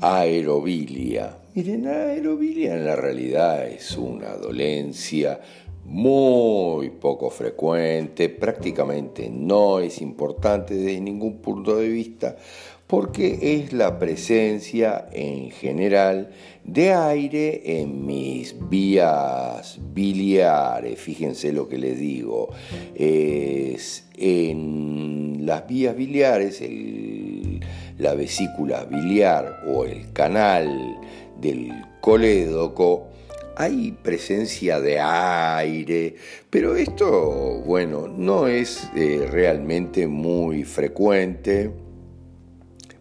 Aerobilia. Miren, aerobilia en la realidad es una dolencia muy poco frecuente, prácticamente no es importante desde ningún punto de vista, porque es la presencia en general de aire en mis vías biliares. Fíjense lo que les digo. Es en las vías biliares, la vesícula biliar o el canal del colédoco, hay presencia de aire, pero esto, bueno, no es eh, realmente muy frecuente,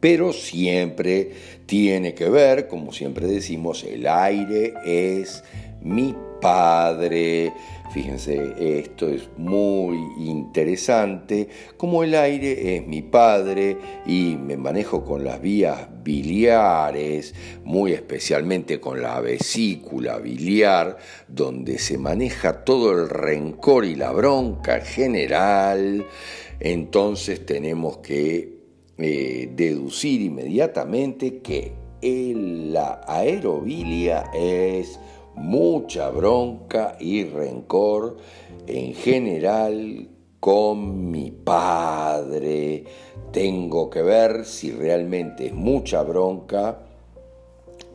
pero siempre tiene que ver, como siempre decimos, el aire es mi padre. Fíjense, esto es muy interesante. Como el aire es mi padre y me manejo con las vías biliares, muy especialmente con la vesícula biliar, donde se maneja todo el rencor y la bronca general, entonces tenemos que eh, deducir inmediatamente que la aerobilia es mucha bronca y rencor en general con mi padre. Tengo que ver si realmente es mucha bronca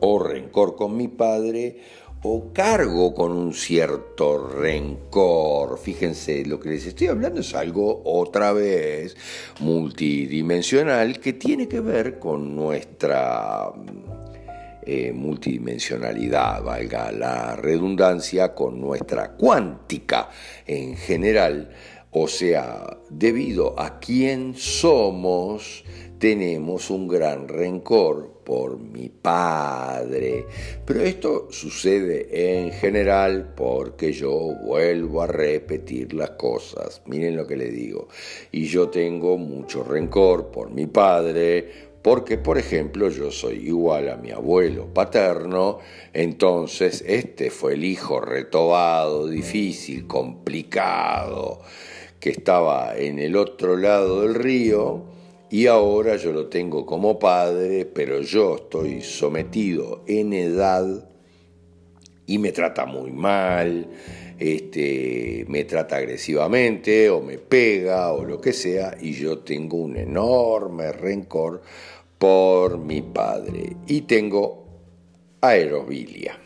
o rencor con mi padre o cargo con un cierto rencor. Fíjense, lo que les estoy hablando es algo otra vez multidimensional que tiene que ver con nuestra eh, multidimensionalidad, valga la redundancia, con nuestra cuántica en general, o sea, debido a quién somos, tenemos un gran rencor por mi padre. Pero esto sucede en general porque yo vuelvo a repetir las cosas. Miren lo que le digo. Y yo tengo mucho rencor por mi padre, porque, por ejemplo, yo soy igual a mi abuelo paterno, entonces este fue el hijo retobado, difícil, complicado, que estaba en el otro lado del río, y ahora yo lo tengo como padre, pero yo estoy sometido en edad y me trata muy mal, este, me trata agresivamente o me pega o lo que sea, y yo tengo un enorme rencor por mi padre y tengo aerobilia.